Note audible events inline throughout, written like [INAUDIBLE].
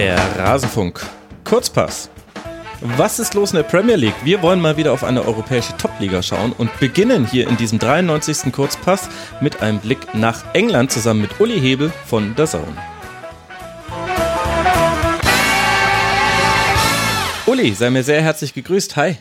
Der Rasenfunk. Kurzpass. Was ist los in der Premier League? Wir wollen mal wieder auf eine europäische Top-Liga schauen und beginnen hier in diesem 93. Kurzpass mit einem Blick nach England zusammen mit Uli Hebel von der Zone. Uli, sei mir sehr herzlich gegrüßt. Hi.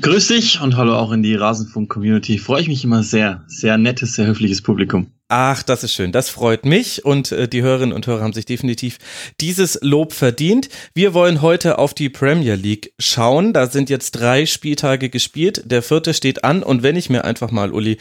Grüß dich und hallo auch in die Rasenfunk-Community. Freue ich mich immer sehr. Sehr nettes, sehr höfliches Publikum. Ach, das ist schön. Das freut mich und äh, die Hörerinnen und Hörer haben sich definitiv dieses Lob verdient. Wir wollen heute auf die Premier League schauen. Da sind jetzt drei Spieltage gespielt. Der vierte steht an und wenn ich mir einfach mal, Uli,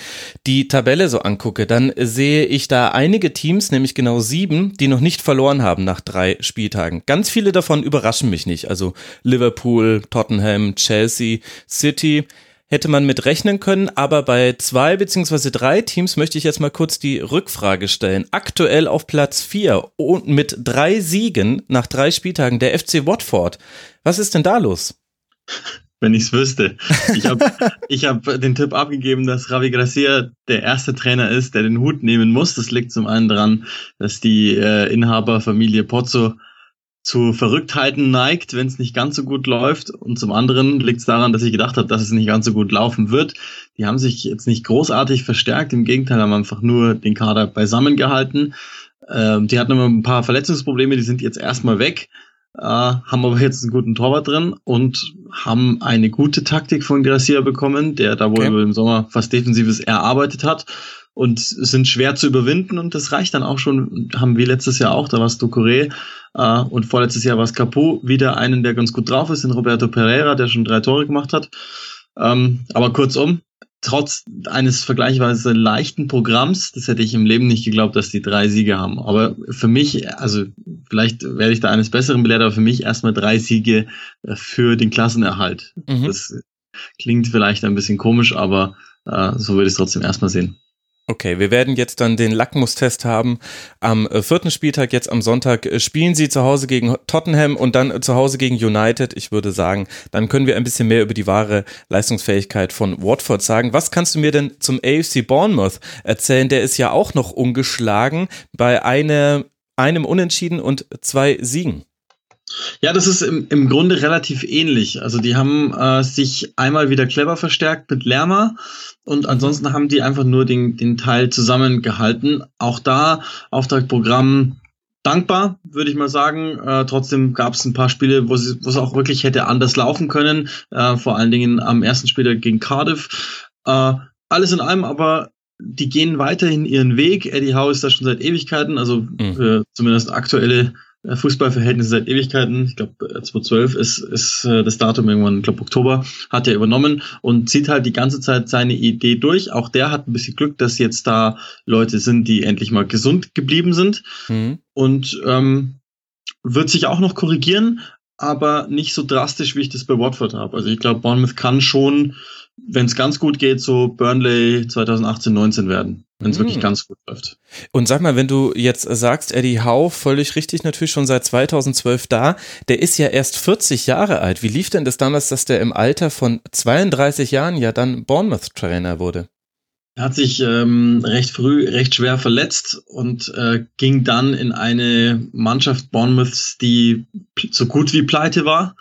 die Tabelle so angucke, dann sehe ich da einige Teams, nämlich genau sieben, die noch nicht verloren haben nach drei Spieltagen. Ganz viele davon überraschen mich nicht. Also Liverpool, Tottenham, Chelsea, City hätte man mit rechnen können, aber bei zwei beziehungsweise drei Teams möchte ich jetzt mal kurz die Rückfrage stellen. Aktuell auf Platz vier und mit drei Siegen nach drei Spieltagen der FC Watford. Was ist denn da los? [LAUGHS] Wenn ich's wüsste. Ich habe [LAUGHS] ich hab den Tipp abgegeben, dass Ravi Gracia der erste Trainer ist, der den Hut nehmen muss. Das liegt zum einen daran, dass die äh, Inhaberfamilie Pozzo zu Verrücktheiten neigt, wenn es nicht ganz so gut läuft. Und zum anderen liegt es daran, dass ich gedacht habe, dass es nicht ganz so gut laufen wird. Die haben sich jetzt nicht großartig verstärkt, im Gegenteil, haben einfach nur den Kader beisammen gehalten. Ähm, die hatten immer ein paar Verletzungsprobleme, die sind jetzt erstmal weg, äh, haben aber jetzt einen guten Torwart drin und haben eine gute Taktik von Gracia bekommen, der da wohl okay. im Sommer fast Defensives erarbeitet hat und sind schwer zu überwinden und das reicht dann auch schon, haben wir letztes Jahr auch, da war es Ducouré äh, und vorletztes Jahr war es Capo, wieder einen, der ganz gut drauf ist, den Roberto Pereira, der schon drei Tore gemacht hat. Ähm, aber kurzum, trotz eines vergleichsweise leichten Programms, das hätte ich im Leben nicht geglaubt, dass die drei Siege haben. Aber für mich, also vielleicht werde ich da eines Besseren belehrt, aber für mich erstmal drei Siege äh, für den Klassenerhalt. Mhm. Das klingt vielleicht ein bisschen komisch, aber äh, so würde ich es trotzdem erstmal sehen. Okay, wir werden jetzt dann den Lackmustest haben. Am äh, vierten Spieltag, jetzt am Sonntag, äh, spielen sie zu Hause gegen Tottenham und dann äh, zu Hause gegen United. Ich würde sagen, dann können wir ein bisschen mehr über die wahre Leistungsfähigkeit von Watford sagen. Was kannst du mir denn zum AFC Bournemouth erzählen? Der ist ja auch noch ungeschlagen bei eine, einem Unentschieden und zwei Siegen. Ja, das ist im, im Grunde relativ ähnlich. Also die haben äh, sich einmal wieder clever verstärkt mit Lerma und ansonsten haben die einfach nur den, den Teil zusammengehalten. Auch da Auftragprogramm dankbar, würde ich mal sagen. Äh, trotzdem gab es ein paar Spiele, wo es auch wirklich hätte anders laufen können. Äh, vor allen Dingen am ersten Spiel gegen Cardiff. Äh, alles in allem aber die gehen weiterhin ihren Weg. Eddie Howe ist da schon seit Ewigkeiten, also mhm. zumindest aktuelle äh, Fußballverhältnisse seit Ewigkeiten. Ich glaube, 2012 ist, ist äh, das Datum irgendwann, ich glaube Oktober, hat er übernommen und zieht halt die ganze Zeit seine Idee durch. Auch der hat ein bisschen Glück, dass jetzt da Leute sind, die endlich mal gesund geblieben sind. Mhm. Und ähm, wird sich auch noch korrigieren, aber nicht so drastisch, wie ich das bei Watford habe. Also ich glaube, Bournemouth kann schon, wenn es ganz gut geht, so Burnley 2018, 19 werden wenn es mhm. wirklich hm. ganz gut läuft. Und sag mal, wenn du jetzt sagst, Eddie Howe, völlig richtig, natürlich schon seit 2012 da, der ist ja erst 40 Jahre alt. Wie lief denn das damals, dass der im Alter von 32 Jahren ja dann Bournemouth-Trainer wurde? Er hat sich ähm, recht früh recht schwer verletzt und äh, ging dann in eine Mannschaft Bournemouths, die so gut wie pleite war.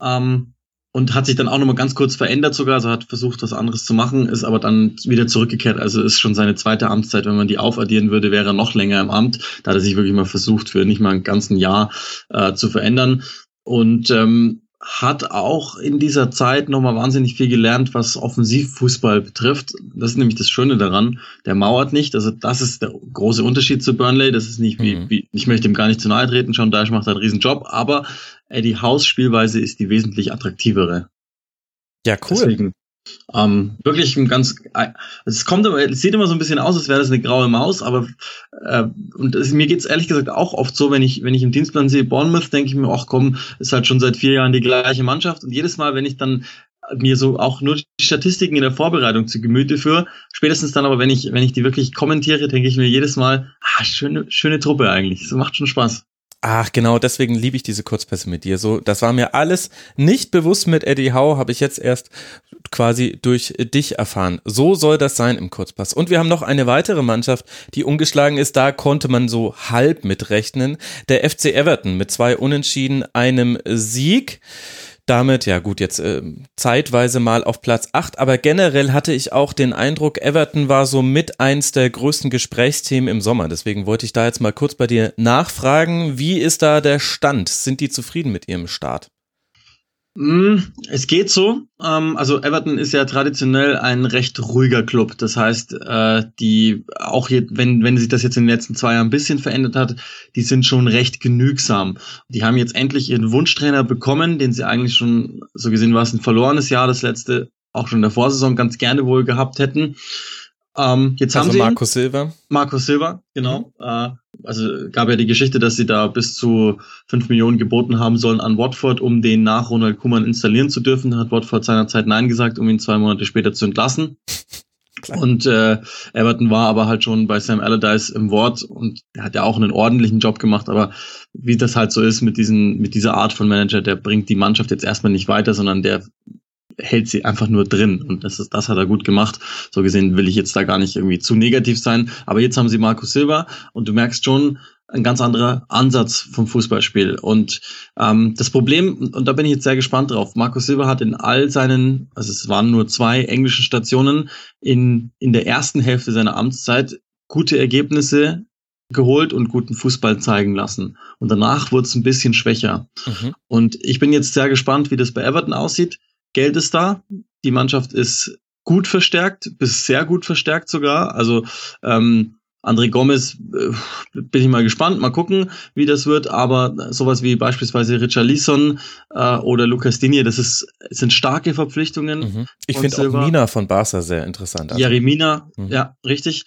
Ähm, und hat sich dann auch nochmal ganz kurz verändert sogar, also hat versucht, was anderes zu machen, ist aber dann wieder zurückgekehrt. Also ist schon seine zweite Amtszeit. Wenn man die aufaddieren würde, wäre er noch länger im Amt. Da hat er sich wirklich mal versucht, für nicht mal ein ganzen Jahr äh, zu verändern. Und ähm, hat auch in dieser Zeit nochmal wahnsinnig viel gelernt, was Offensivfußball betrifft. Das ist nämlich das Schöne daran. Der mauert nicht. Also das ist der große Unterschied zu Burnley. Das ist nicht wie, mhm. wie ich möchte ihm gar nicht zu nahe treten. Sean Dyche macht einen riesen Job, aber Eddie House Spielweise ist die wesentlich attraktivere. Ja, cool. Deswegen, ähm, wirklich ein ganz, äh, es kommt immer, es sieht immer so ein bisschen aus, als wäre das eine graue Maus, aber äh, und es, mir geht's ehrlich gesagt auch oft so, wenn ich wenn ich im Dienstplan sehe Bournemouth, denke ich mir, ach komm, ist halt schon seit vier Jahren die gleiche Mannschaft und jedes Mal, wenn ich dann mir so auch nur die Statistiken in der Vorbereitung zu Gemüte führe, spätestens dann aber, wenn ich wenn ich die wirklich kommentiere, denke ich mir jedes Mal, ah, schöne schöne Truppe eigentlich, so macht schon Spaß. Ach, genau, deswegen liebe ich diese Kurzpässe mit dir. So, das war mir alles nicht bewusst mit Eddie Howe, habe ich jetzt erst quasi durch dich erfahren. So soll das sein im Kurzpass. Und wir haben noch eine weitere Mannschaft, die ungeschlagen ist. Da konnte man so halb mitrechnen. Der FC Everton mit zwei Unentschieden, einem Sieg damit, ja gut, jetzt äh, zeitweise mal auf Platz 8, aber generell hatte ich auch den Eindruck, Everton war so mit eins der größten Gesprächsthemen im Sommer. Deswegen wollte ich da jetzt mal kurz bei dir nachfragen, wie ist da der Stand? Sind die zufrieden mit ihrem Start? Mm, es geht so. Ähm, also Everton ist ja traditionell ein recht ruhiger Club. Das heißt, äh, die auch jetzt, wenn wenn sich das jetzt in den letzten zwei Jahren ein bisschen verändert hat, die sind schon recht genügsam. Die haben jetzt endlich ihren Wunschtrainer bekommen, den sie eigentlich schon so gesehen war es ein verlorenes Jahr, das letzte auch schon in der Vorsaison ganz gerne wohl gehabt hätten. Ähm, jetzt also haben sie Marco Silva. Marco Silva, genau. Mhm. Also gab ja die Geschichte, dass sie da bis zu fünf Millionen geboten haben sollen an Watford, um den nach Ronald Kuman installieren zu dürfen. Da hat Watford seinerzeit Nein gesagt, um ihn zwei Monate später zu entlassen. [LAUGHS] Klar. Und äh, Everton war aber halt schon bei Sam Allardyce im Wort und er hat ja auch einen ordentlichen Job gemacht, aber wie das halt so ist mit diesen, mit dieser Art von Manager, der bringt die Mannschaft jetzt erstmal nicht weiter, sondern der hält sie einfach nur drin. Und das ist, das hat er gut gemacht. So gesehen will ich jetzt da gar nicht irgendwie zu negativ sein. Aber jetzt haben sie Marco Silva und du merkst schon, ein ganz anderer Ansatz vom Fußballspiel. Und ähm, das Problem, und da bin ich jetzt sehr gespannt drauf, Marco Silva hat in all seinen, also es waren nur zwei englischen Stationen, in, in der ersten Hälfte seiner Amtszeit gute Ergebnisse geholt und guten Fußball zeigen lassen. Und danach wurde es ein bisschen schwächer. Mhm. Und ich bin jetzt sehr gespannt, wie das bei Everton aussieht. Geld ist da. Die Mannschaft ist gut verstärkt, bis sehr gut verstärkt sogar. Also ähm, André Gomez äh, bin ich mal gespannt, mal gucken, wie das wird. Aber sowas wie beispielsweise Richard Leeson äh, oder Lucas Digne, das ist, sind starke Verpflichtungen. Mhm. Ich finde auch Mina von Barca sehr interessant. Also. Mina, mhm. ja, richtig.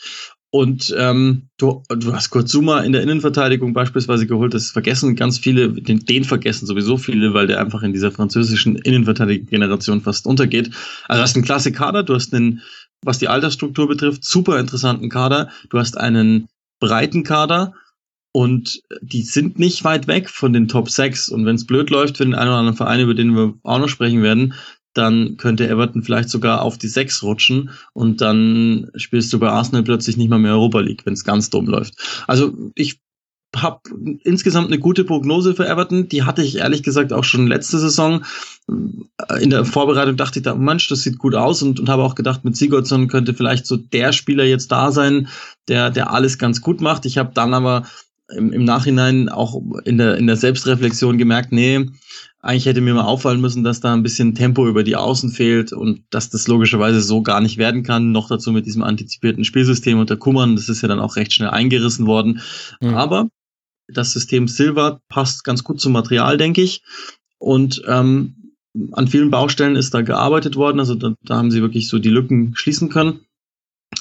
Und ähm, du, du hast Kurt Zuma in der Innenverteidigung beispielsweise geholt. Das vergessen ganz viele, den, den vergessen sowieso viele, weil der einfach in dieser französischen Innenverteidiger-Generation fast untergeht. Also du hast einen klasse Kader, du hast einen, was die Altersstruktur betrifft, super interessanten Kader. Du hast einen breiten Kader und die sind nicht weit weg von den Top 6. Und wenn es blöd läuft für den einen oder anderen Verein, über den wir auch noch sprechen werden, dann könnte Everton vielleicht sogar auf die sechs rutschen und dann spielst du bei Arsenal plötzlich nicht mal mehr Europa League, wenn es ganz dumm läuft. Also ich habe insgesamt eine gute Prognose für Everton. Die hatte ich ehrlich gesagt auch schon letzte Saison. In der Vorbereitung dachte ich da, Mensch, das sieht gut aus und, und habe auch gedacht, mit Sigurdsson könnte vielleicht so der Spieler jetzt da sein, der, der alles ganz gut macht. Ich habe dann aber im, im Nachhinein auch in der, in der Selbstreflexion gemerkt, nee, eigentlich hätte mir mal auffallen müssen, dass da ein bisschen Tempo über die Außen fehlt und dass das logischerweise so gar nicht werden kann. Noch dazu mit diesem antizipierten Spielsystem unter Kummern. Das ist ja dann auch recht schnell eingerissen worden. Mhm. Aber das System Silver passt ganz gut zum Material, denke ich. Und ähm, an vielen Baustellen ist da gearbeitet worden. Also da, da haben sie wirklich so die Lücken schließen können.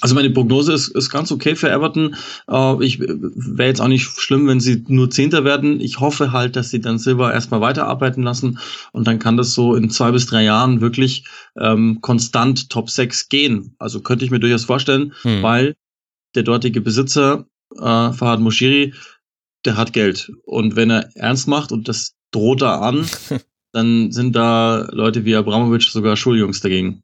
Also meine Prognose ist, ist ganz okay für Everton. Äh, ich wäre jetzt auch nicht schlimm, wenn sie nur Zehnter werden. Ich hoffe halt, dass sie dann Silver erstmal weiterarbeiten lassen und dann kann das so in zwei bis drei Jahren wirklich ähm, konstant Top 6 gehen. Also könnte ich mir durchaus vorstellen, hm. weil der dortige Besitzer, äh, Fahad Moshiri, der hat Geld. Und wenn er ernst macht und das droht da an, [LAUGHS] dann sind da Leute wie Abramovic sogar Schuljungs dagegen.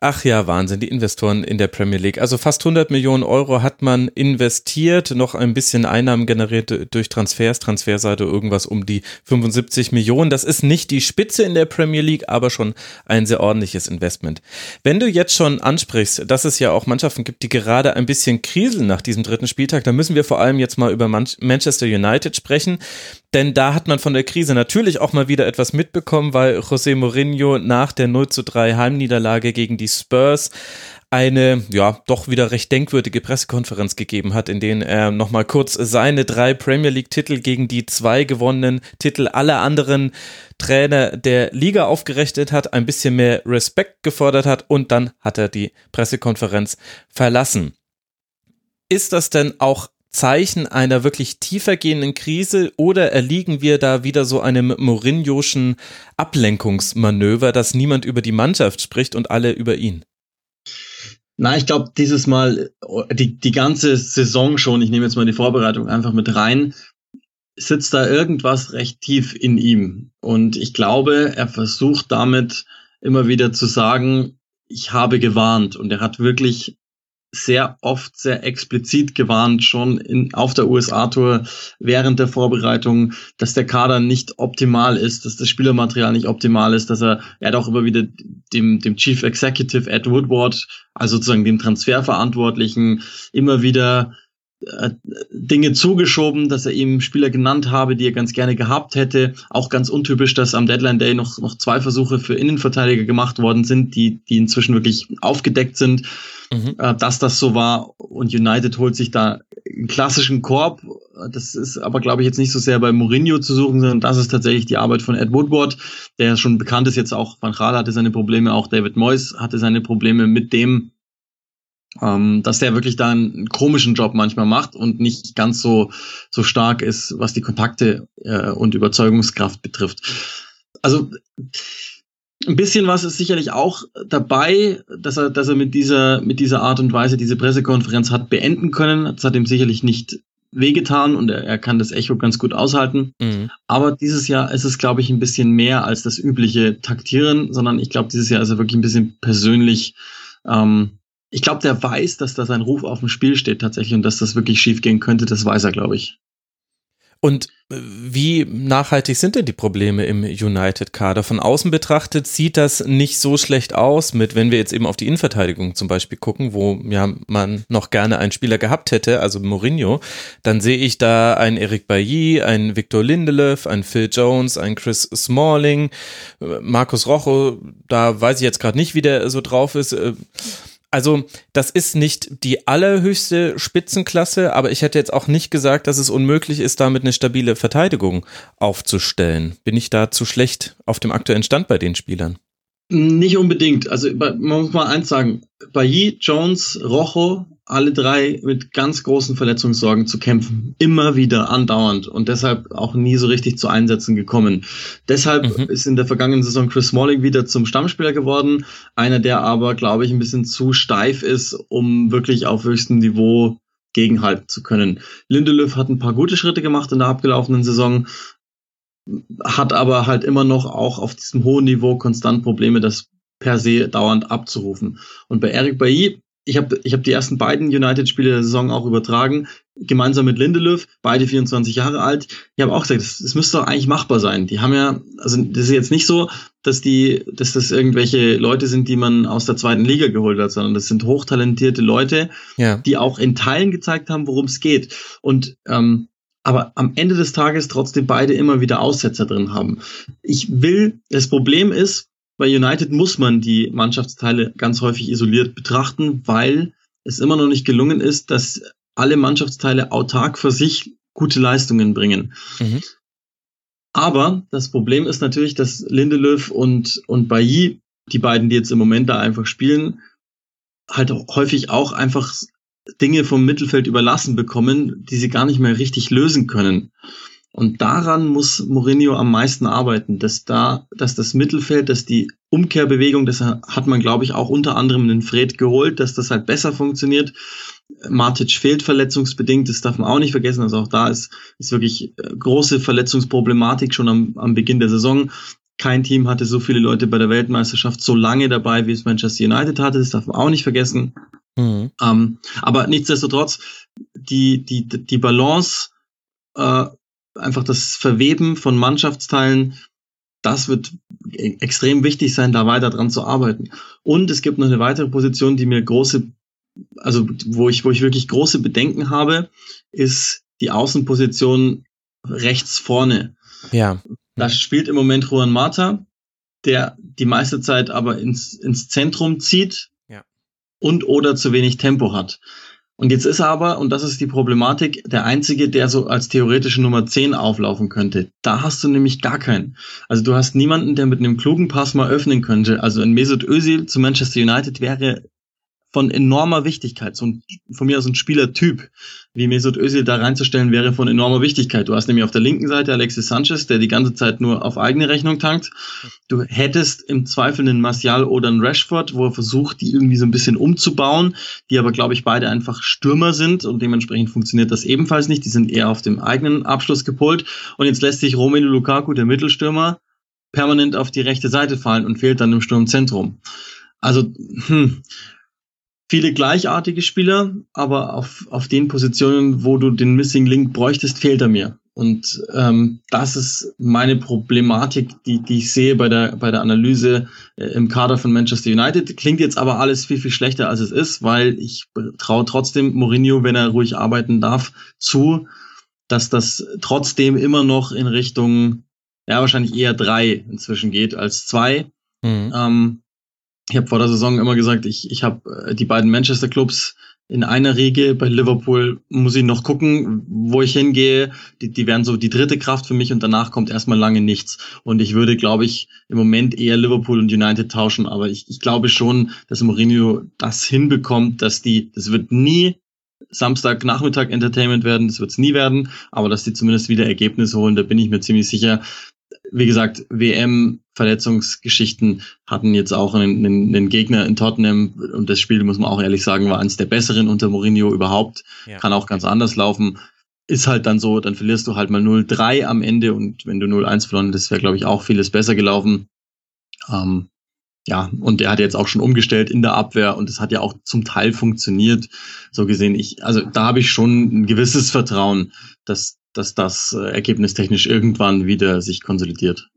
Ach ja, Wahnsinn, die Investoren in der Premier League. Also fast 100 Millionen Euro hat man investiert, noch ein bisschen Einnahmen generiert durch Transfers, Transferseite irgendwas um die 75 Millionen. Das ist nicht die Spitze in der Premier League, aber schon ein sehr ordentliches Investment. Wenn du jetzt schon ansprichst, dass es ja auch Mannschaften gibt, die gerade ein bisschen kriseln nach diesem dritten Spieltag, dann müssen wir vor allem jetzt mal über Manchester United sprechen. Denn da hat man von der Krise natürlich auch mal wieder etwas mitbekommen, weil José Mourinho nach der 0 zu 3 Heimniederlage gegen die Spurs eine, ja, doch wieder recht denkwürdige Pressekonferenz gegeben hat, in denen er nochmal kurz seine drei Premier League-Titel gegen die zwei gewonnenen Titel aller anderen Trainer der Liga aufgerechnet hat, ein bisschen mehr Respekt gefordert hat und dann hat er die Pressekonferenz verlassen. Ist das denn auch Zeichen einer wirklich tiefergehenden Krise oder erliegen wir da wieder so einem Mourinhoschen Ablenkungsmanöver, dass niemand über die Mannschaft spricht und alle über ihn? Na, ich glaube, dieses Mal, die, die ganze Saison schon, ich nehme jetzt mal die Vorbereitung einfach mit rein, sitzt da irgendwas recht tief in ihm. Und ich glaube, er versucht damit immer wieder zu sagen, ich habe gewarnt. Und er hat wirklich sehr oft sehr explizit gewarnt, schon in, auf der USA-Tour während der Vorbereitung, dass der Kader nicht optimal ist, dass das Spielermaterial nicht optimal ist, dass er, er hat auch immer wieder dem, dem Chief Executive Ed Woodward, also sozusagen dem Transferverantwortlichen, immer wieder äh, Dinge zugeschoben, dass er ihm Spieler genannt habe, die er ganz gerne gehabt hätte. Auch ganz untypisch, dass am Deadline Day noch, noch zwei Versuche für Innenverteidiger gemacht worden sind, die, die inzwischen wirklich aufgedeckt sind, mhm. äh, dass das so war. Und United holt sich da einen klassischen Korb. Das ist aber, glaube ich, jetzt nicht so sehr bei Mourinho zu suchen, sondern das ist tatsächlich die Arbeit von Ed Woodward, der schon bekannt ist jetzt auch. Van Gaal hatte seine Probleme, auch David Moyes hatte seine Probleme mit dem, ähm, dass der wirklich da einen komischen Job manchmal macht und nicht ganz so, so stark ist, was die Kontakte äh, und Überzeugungskraft betrifft. Also ein bisschen was ist sicherlich auch dabei, dass er, dass er mit dieser, mit dieser Art und Weise diese Pressekonferenz hat beenden können. Das hat ihm sicherlich nicht wehgetan und er, er kann das Echo ganz gut aushalten. Mhm. Aber dieses Jahr ist es, glaube ich, ein bisschen mehr als das übliche Taktieren, sondern ich glaube, dieses Jahr ist er wirklich ein bisschen persönlich ähm, ich glaube, der weiß, dass da sein Ruf auf dem Spiel steht tatsächlich und dass das wirklich schief gehen könnte. Das weiß er, glaube ich. Und äh, wie nachhaltig sind denn die Probleme im United-Kader? Von außen betrachtet sieht das nicht so schlecht aus mit, wenn wir jetzt eben auf die Innenverteidigung zum Beispiel gucken, wo ja man noch gerne einen Spieler gehabt hätte, also Mourinho, dann sehe ich da einen Eric Bailly, einen Victor Lindelöf, einen Phil Jones, einen Chris Smalling, äh, Markus Rocho, da weiß ich jetzt gerade nicht, wie der so drauf ist. Also, das ist nicht die allerhöchste Spitzenklasse, aber ich hätte jetzt auch nicht gesagt, dass es unmöglich ist, damit eine stabile Verteidigung aufzustellen. Bin ich da zu schlecht auf dem aktuellen Stand bei den Spielern? Nicht unbedingt. Also man muss mal eins sagen. Bailly, Jones, Rojo, alle drei mit ganz großen Verletzungssorgen zu kämpfen. Immer wieder andauernd und deshalb auch nie so richtig zu Einsätzen gekommen. Deshalb mhm. ist in der vergangenen Saison Chris Smalling wieder zum Stammspieler geworden. Einer, der aber, glaube ich, ein bisschen zu steif ist, um wirklich auf höchstem Niveau gegenhalten zu können. Lindelöf hat ein paar gute Schritte gemacht in der abgelaufenen Saison, hat aber halt immer noch auch auf diesem hohen Niveau konstant Probleme, das per se dauernd abzurufen. Und bei Eric Bailly, ich habe ich hab die ersten beiden United-Spiele der Saison auch übertragen, gemeinsam mit Lindelöf, beide 24 Jahre alt. Ich habe auch gesagt, das, das müsste doch eigentlich machbar sein. Die haben ja, also das ist jetzt nicht so, dass die, dass das irgendwelche Leute sind, die man aus der zweiten Liga geholt hat, sondern das sind hochtalentierte Leute, ja. die auch in Teilen gezeigt haben, worum es geht. Und ähm, aber am Ende des Tages trotzdem beide immer wieder Aussetzer drin haben. Ich will, das Problem ist, bei United muss man die Mannschaftsteile ganz häufig isoliert betrachten, weil es immer noch nicht gelungen ist, dass alle Mannschaftsteile autark für sich gute Leistungen bringen. Mhm. Aber das Problem ist natürlich, dass Lindelöf und, und Bailly, die beiden, die jetzt im Moment da einfach spielen, halt häufig auch einfach Dinge vom Mittelfeld überlassen bekommen, die sie gar nicht mehr richtig lösen können. Und daran muss Mourinho am meisten arbeiten, dass da, dass das Mittelfeld, dass die Umkehrbewegung, das hat man, glaube ich, auch unter anderem den Fred geholt, dass das halt besser funktioniert. Matic fehlt verletzungsbedingt, das darf man auch nicht vergessen. Also auch da ist, ist wirklich äh, große Verletzungsproblematik schon am, am Beginn der Saison. Kein Team hatte so viele Leute bei der Weltmeisterschaft so lange dabei, wie es Manchester United hatte. Das darf man auch nicht vergessen. Mhm. Ähm, aber nichtsdestotrotz, die, die, die Balance, äh, einfach das Verweben von Mannschaftsteilen, das wird e-, extrem wichtig sein, da weiter dran zu arbeiten. Und es gibt noch eine weitere Position, die mir große, also wo ich, wo ich wirklich große Bedenken habe, ist die Außenposition rechts vorne. Ja. Da spielt im Moment Juan Mata, der die meiste Zeit aber ins, ins Zentrum zieht und oder zu wenig Tempo hat. Und jetzt ist er aber, und das ist die Problematik, der einzige, der so als theoretische Nummer 10 auflaufen könnte. Da hast du nämlich gar keinen. Also du hast niemanden, der mit einem klugen Pass mal öffnen könnte. Also ein Mesut Özil zu Manchester United wäre von enormer Wichtigkeit. So ein, von mir aus ein Spielertyp, wie Mesut Özil da reinzustellen, wäre von enormer Wichtigkeit. Du hast nämlich auf der linken Seite Alexis Sanchez, der die ganze Zeit nur auf eigene Rechnung tankt. Du hättest im Zweifel einen Martial oder einen Rashford, wo er versucht, die irgendwie so ein bisschen umzubauen, die aber, glaube ich, beide einfach Stürmer sind und dementsprechend funktioniert das ebenfalls nicht. Die sind eher auf dem eigenen Abschluss gepolt. Und jetzt lässt sich Romelu Lukaku, der Mittelstürmer, permanent auf die rechte Seite fallen und fehlt dann im Sturmzentrum. Also, hm, viele gleichartige Spieler, aber auf, auf den Positionen, wo du den Missing Link bräuchtest, fehlt er mir. Und ähm, das ist meine Problematik, die, die ich sehe bei der, bei der Analyse äh, im Kader von Manchester United. Klingt jetzt aber alles viel, viel schlechter, als es ist, weil ich traue trotzdem Mourinho, wenn er ruhig arbeiten darf, zu, dass das trotzdem immer noch in Richtung, ja, wahrscheinlich eher drei inzwischen geht als zwei. Mhm. Ähm, ich habe vor der Saison immer gesagt, ich, ich habe äh, die beiden Manchester Clubs in einer Riege. Bei Liverpool muss ich noch gucken, wo ich hingehe. Die, die wären so die dritte Kraft für mich und danach kommt erstmal lange nichts. Und ich würde, glaube ich, im Moment eher Liverpool und United tauschen. Aber ich, ich glaube schon, dass Mourinho das hinbekommt, dass die, das wird nie Samstagnachmittag Entertainment werden, das wird es nie werden, aber dass die zumindest wieder Ergebnisse holen, da bin ich mir ziemlich sicher wie gesagt, WM-Verletzungsgeschichten hatten jetzt auch einen, einen, einen, Gegner in Tottenham und das Spiel, muss man auch ehrlich sagen, war eines der besseren unter Mourinho überhaupt. Ja. Kann auch ganz anders laufen. Ist halt dann so, dann verlierst du halt mal 0-3 am Ende und wenn du 0-1 verloren, das wäre, glaube ich, auch vieles besser gelaufen. Ähm, ja, und er hat jetzt auch schon umgestellt in der Abwehr und es hat ja auch zum Teil funktioniert. So gesehen, ich, also da habe ich schon ein gewisses Vertrauen, dass, dass das äh, ergebnistechnisch irgendwann wieder sich konsolidiert.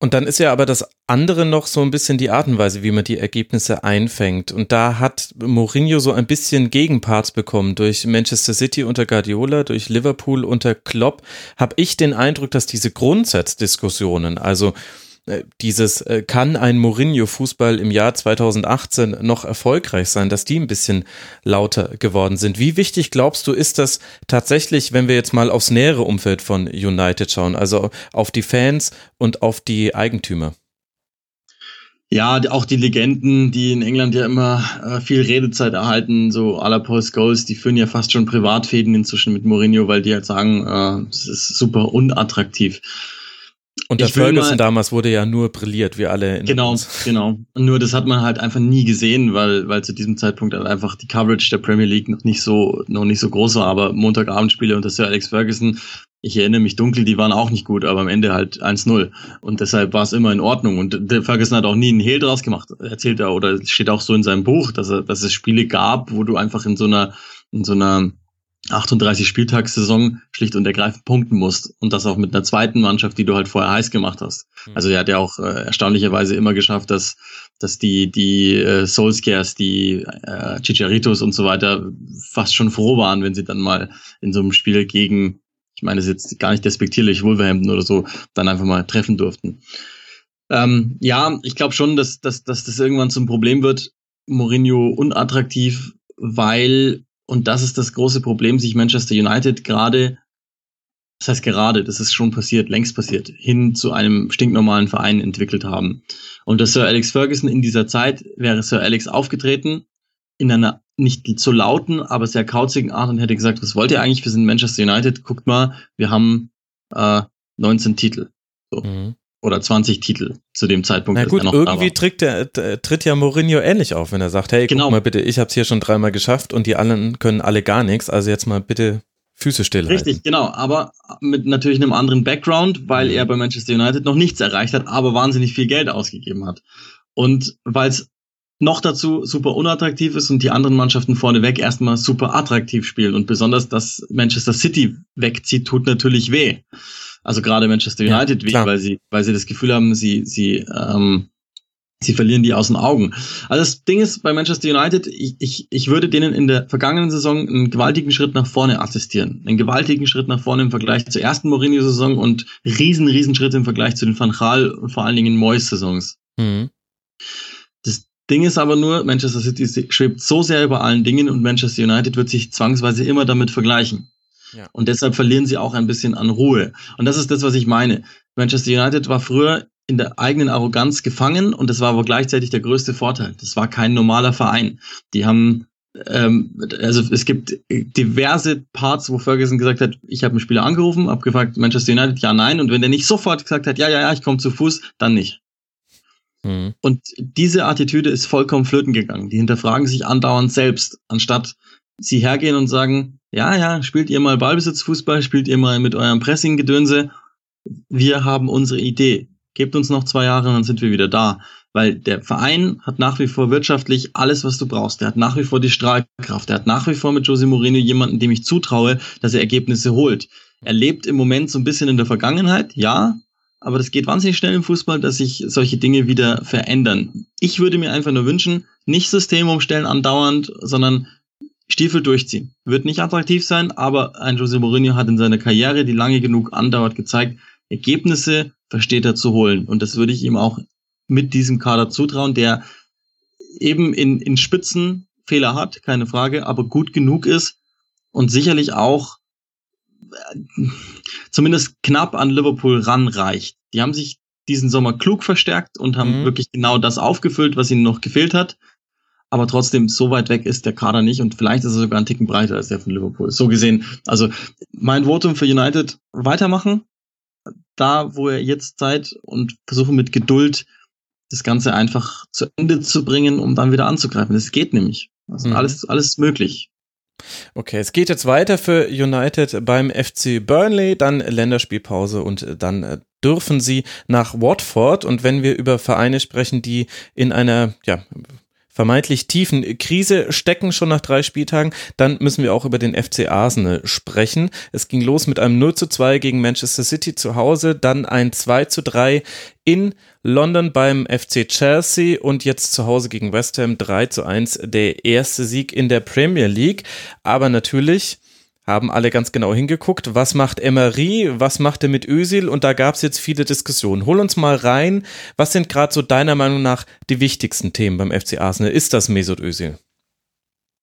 Und dann ist ja aber das andere noch so ein bisschen die Art und Weise, wie man die Ergebnisse einfängt. Und da hat Mourinho so ein bisschen Gegenparts bekommen. Durch Manchester City unter Guardiola, durch Liverpool unter Klopp, habe ich den Eindruck, dass diese Grundsatzdiskussionen, also dieses äh, kann ein Mourinho-Fußball im Jahr 2018 noch erfolgreich sein, dass die ein bisschen lauter geworden sind. Wie wichtig glaubst du, ist das tatsächlich, wenn wir jetzt mal aufs nähere Umfeld von United schauen, also auf die Fans und auf die Eigentümer? Ja, auch die Legenden, die in England ja immer äh, viel Redezeit erhalten, so à la Paul Scholes, die führen ja fast schon Privatfäden inzwischen mit Mourinho, weil die halt sagen, äh, das ist super unattraktiv. Und der Ferguson mal, damals wurde ja nur brilliert, wie alle. genau, uns. genau. Nur das hat man halt einfach nie gesehen, weil, weil zu diesem Zeitpunkt halt einfach die Coverage der Premier League noch nicht so, noch nicht so groß war. Aber Montagabendspiele unter Sir Alex Ferguson, ich erinnere mich dunkel, die waren auch nicht gut, aber am Ende halt 1-0. Und deshalb war es immer in Ordnung. Und der Ferguson hat auch nie einen Hehl draus gemacht. Erzählt er, oder steht auch so in seinem Buch, dass, er, dass es Spiele gab, wo du einfach in so einer, in so einer 38 Spieltagssaison schlicht und ergreifend punkten musst und das auch mit einer zweiten Mannschaft, die du halt vorher heiß gemacht hast. Mhm. Also er hat ja auch äh, erstaunlicherweise immer geschafft, dass dass die die äh, Soulscares, die äh, Chicharitos und so weiter fast schon froh waren, wenn sie dann mal in so einem Spiel gegen, ich meine, es ist jetzt gar nicht despektierlich, Wolverhampton oder so, dann einfach mal treffen durften. Ähm, ja, ich glaube schon, dass, dass, dass das irgendwann zum Problem wird. Mourinho unattraktiv, weil und das ist das große Problem, sich Manchester United gerade, das heißt gerade, das ist schon passiert, längst passiert, hin zu einem stinknormalen Verein entwickelt haben. Und dass Sir Alex Ferguson in dieser Zeit wäre Sir Alex aufgetreten, in einer nicht so lauten, aber sehr kauzigen Art und hätte gesagt, was wollt ihr eigentlich? Wir sind Manchester United, guckt mal, wir haben äh, 19 Titel. So. Mhm oder 20 Titel zu dem Zeitpunkt. Na gut, irgendwie tritt, der, tritt ja Mourinho ähnlich auf, wenn er sagt, hey, genau. guck mal bitte, ich habe es hier schon dreimal geschafft und die anderen können alle gar nichts, also jetzt mal bitte Füße stillhalten. Richtig, genau, aber mit natürlich einem anderen Background, weil mhm. er bei Manchester United noch nichts erreicht hat, aber wahnsinnig viel Geld ausgegeben hat. Und weil es noch dazu super unattraktiv ist und die anderen Mannschaften vorneweg erstmal super attraktiv spielen und besonders, dass Manchester City wegzieht, tut natürlich weh. Also gerade Manchester United, ja, weil sie, weil sie das Gefühl haben, sie, sie, ähm, sie verlieren die aus den Augen. Also das Ding ist bei Manchester United, ich, ich, ich würde denen in der vergangenen Saison einen gewaltigen Schritt nach vorne assistieren. Einen gewaltigen Schritt nach vorne im Vergleich zur ersten Mourinho-Saison und riesen, riesen Schritt im Vergleich zu den Van Gaal und vor allen Dingen Moyes-Saisons. Mhm. Das Ding ist aber nur, Manchester City schwebt so sehr über allen Dingen und Manchester United wird sich zwangsweise immer damit vergleichen. Ja. Und deshalb verlieren sie auch ein bisschen an Ruhe. Und das ist das, was ich meine. Manchester United war früher in der eigenen Arroganz gefangen und das war aber gleichzeitig der größte Vorteil. Das war kein normaler Verein. Die haben ähm, also es gibt diverse Parts, wo Ferguson gesagt hat, ich habe einen Spieler angerufen, habe gefragt, Manchester United, ja, nein. Und wenn der nicht sofort gesagt hat, ja, ja, ja, ich komme zu Fuß, dann nicht. Mhm. Und diese Attitüde ist vollkommen flöten gegangen. Die hinterfragen sich andauernd selbst, anstatt sie hergehen und sagen, ja, ja, spielt ihr mal Ballbesitzfußball, spielt ihr mal mit eurem Pressing-Gedönse. Wir haben unsere Idee. Gebt uns noch zwei Jahre und dann sind wir wieder da. Weil der Verein hat nach wie vor wirtschaftlich alles, was du brauchst. Der hat nach wie vor die Strahlkraft. Der hat nach wie vor mit Jose Mourinho jemanden, dem ich zutraue, dass er Ergebnisse holt. Er lebt im Moment so ein bisschen in der Vergangenheit, ja, aber das geht wahnsinnig schnell im Fußball, dass sich solche Dinge wieder verändern. Ich würde mir einfach nur wünschen, nicht System umstellen andauernd, sondern Stiefel durchziehen. Wird nicht attraktiv sein, aber ein Jose Mourinho hat in seiner Karriere, die lange genug andauert, gezeigt, Ergebnisse versteht er zu holen. Und das würde ich ihm auch mit diesem Kader zutrauen, der eben in, in Spitzen Fehler hat, keine Frage, aber gut genug ist und sicherlich auch äh, zumindest knapp an Liverpool ranreicht. Die haben sich diesen Sommer klug verstärkt und haben mhm. wirklich genau das aufgefüllt, was ihnen noch gefehlt hat. Aber trotzdem, so weit weg ist der Kader nicht und vielleicht ist er sogar ein Ticken breiter als der von Liverpool. So gesehen, also mein Votum für United weitermachen, da wo er jetzt seid und versuchen mit Geduld das Ganze einfach zu Ende zu bringen, um dann wieder anzugreifen. Das geht nämlich. Also mhm. alles, alles möglich. Okay, es geht jetzt weiter für United beim FC Burnley, dann Länderspielpause und dann äh, dürfen sie nach Watford. Und wenn wir über Vereine sprechen, die in einer ja, vermeintlich tiefen Krise stecken, schon nach drei Spieltagen, dann müssen wir auch über den FC Arsenal sprechen. Es ging los mit einem 0 zu 2 gegen Manchester City zu Hause, dann ein 2 zu 3 in London beim FC Chelsea und jetzt zu Hause gegen West Ham 3 zu 1 der erste Sieg in der Premier League. Aber natürlich haben alle ganz genau hingeguckt, was macht Emery, was macht er mit Özil und da gab es jetzt viele Diskussionen. Hol uns mal rein, was sind gerade so deiner Meinung nach die wichtigsten Themen beim FC Arsenal? Ist das Mesut Özil?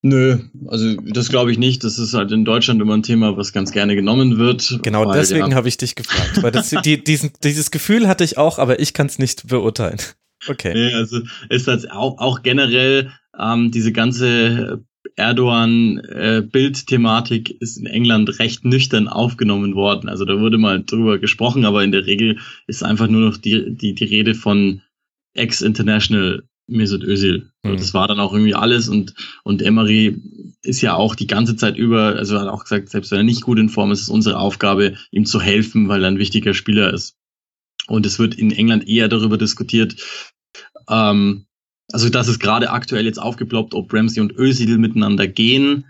Nö, also das glaube ich nicht. Das ist halt in Deutschland immer ein Thema, was ganz gerne genommen wird. Genau weil, deswegen ja. habe ich dich gefragt. Weil das, die, diesen, dieses Gefühl hatte ich auch, aber ich kann es nicht beurteilen. Okay. Nee, also ist das auch, auch generell ähm, diese ganze Erdogan-Bildthematik äh, ist in England recht nüchtern aufgenommen worden. Also da wurde mal drüber gesprochen, aber in der Regel ist einfach nur noch die, die, die Rede von Ex-International Mesut Özil. Mhm. Das war dann auch irgendwie alles und, und Emery ist ja auch die ganze Zeit über, also hat auch gesagt, selbst wenn er nicht gut in Form ist, ist unsere Aufgabe, ihm zu helfen, weil er ein wichtiger Spieler ist. Und es wird in England eher darüber diskutiert, ähm, also das ist gerade aktuell jetzt aufgeploppt, ob Ramsey und Özil miteinander gehen.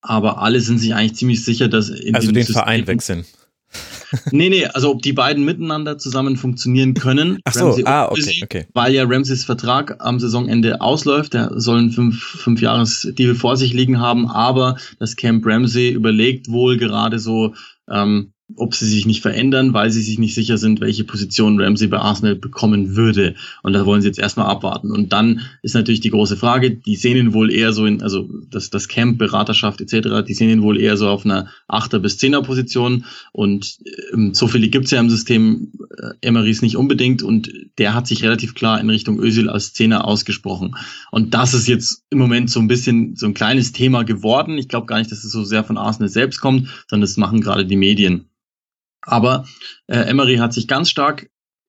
Aber alle sind sich eigentlich ziemlich sicher, dass in Also den System, Verein wechseln. [LAUGHS] nee, nee, also ob die beiden miteinander zusammen funktionieren können. [LAUGHS] Ach so, Ramsey ah, okay, Özil, okay. Weil ja Ramseys Vertrag am Saisonende ausläuft. Der soll einen fünf, fünf Jahres Deal vor sich liegen haben, aber das Camp Ramsey überlegt wohl gerade so, ähm, ob sie sich nicht verändern, weil sie sich nicht sicher sind, welche Position Ramsey bei Arsenal bekommen würde. Und da wollen sie jetzt erstmal abwarten. Und dann ist natürlich die große Frage, die sehen ihn wohl eher so in, also das, das Camp, Beraterschaft etc., die sehen ihn wohl eher so auf einer Achter- bis Zehner-Position. Und ähm, so viele gibt's ja im System äh, Emerys nicht unbedingt. Und der hat sich relativ klar in Richtung Özil als Zehner ausgesprochen. Und das ist jetzt im Moment so ein bisschen so ein kleines Thema geworden. Ich glaube gar nicht, dass es so sehr von Arsenal selbst kommt, sondern das machen gerade die Medien. Aber äh, Emery hat sich ganz stark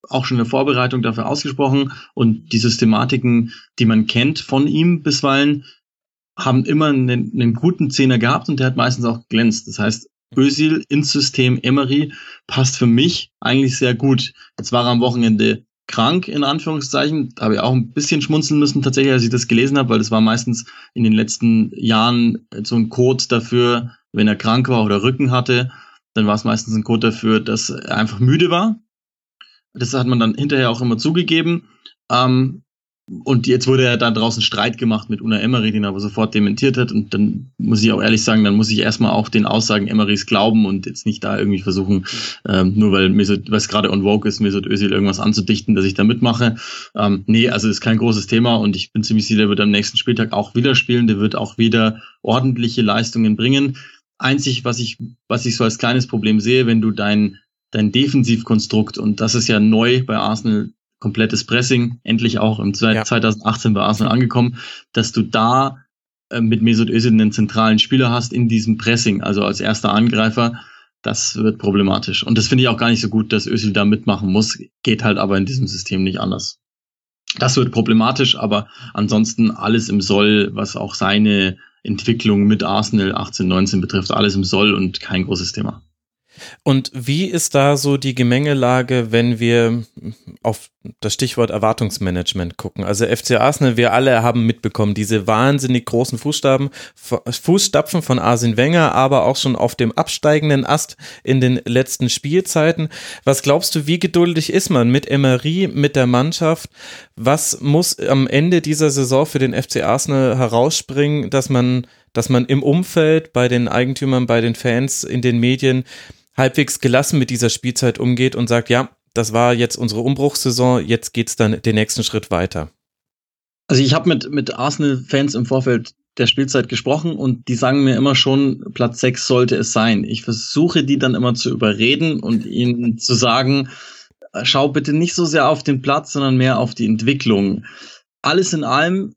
auch schon in der Vorbereitung dafür ausgesprochen und die Systematiken, die man kennt von ihm bisweilen, haben immer einen, einen guten Zehner gehabt und der hat meistens auch glänzt. Das heißt, Özil ins System Emery passt für mich eigentlich sehr gut. Jetzt war er am Wochenende krank, in Anführungszeichen. Da habe ich auch ein bisschen schmunzeln müssen, tatsächlich, als ich das gelesen habe, weil das war meistens in den letzten Jahren so ein Code dafür, wenn er krank war oder Rücken hatte, dann war es meistens ein Code dafür, dass er einfach müde war. Das hat man dann hinterher auch immer zugegeben. Ähm, und jetzt wurde ja da draußen Streit gemacht mit Una Emery, den er aber sofort dementiert hat. Und dann muss ich auch ehrlich sagen, dann muss ich erstmal auch den Aussagen Emerys glauben und jetzt nicht da irgendwie versuchen, ähm, nur weil was gerade on Vogue ist, Mesut Özil irgendwas anzudichten, dass ich da mitmache. Ähm, nee, also ist kein großes Thema und ich bin ziemlich sicher, der wird am nächsten Spieltag auch wieder spielen. Der wird auch wieder ordentliche Leistungen bringen. Einzig, was ich, was ich so als kleines Problem sehe, wenn du dein, dein Defensivkonstrukt, und das ist ja neu bei Arsenal, komplettes Pressing, endlich auch im ja. 2018 bei Arsenal angekommen, dass du da äh, mit Mesut Özil einen zentralen Spieler hast in diesem Pressing, also als erster Angreifer, das wird problematisch. Und das finde ich auch gar nicht so gut, dass Özil da mitmachen muss, geht halt aber in diesem System nicht anders. Das wird problematisch, aber ansonsten alles im Soll, was auch seine Entwicklung mit Arsenal 18, 19 betrifft, alles im Soll und kein großes Thema. Und wie ist da so die Gemengelage, wenn wir auf das Stichwort Erwartungsmanagement gucken? Also FC Arsenal, wir alle haben mitbekommen, diese wahnsinnig großen Fußstapfen, Fußstapfen von Arsene Wenger, aber auch schon auf dem absteigenden Ast in den letzten Spielzeiten. Was glaubst du, wie geduldig ist man mit Emery, mit der Mannschaft? Was muss am Ende dieser Saison für den FC Arsenal herausspringen, dass man dass man im Umfeld, bei den Eigentümern, bei den Fans, in den Medien halbwegs gelassen mit dieser Spielzeit umgeht und sagt, ja, das war jetzt unsere Umbruchssaison, jetzt geht's dann den nächsten Schritt weiter. Also ich habe mit, mit Arsenal-Fans im Vorfeld der Spielzeit gesprochen und die sagen mir immer schon, Platz 6 sollte es sein. Ich versuche die dann immer zu überreden und ihnen zu sagen, schau bitte nicht so sehr auf den Platz, sondern mehr auf die Entwicklung. Alles in allem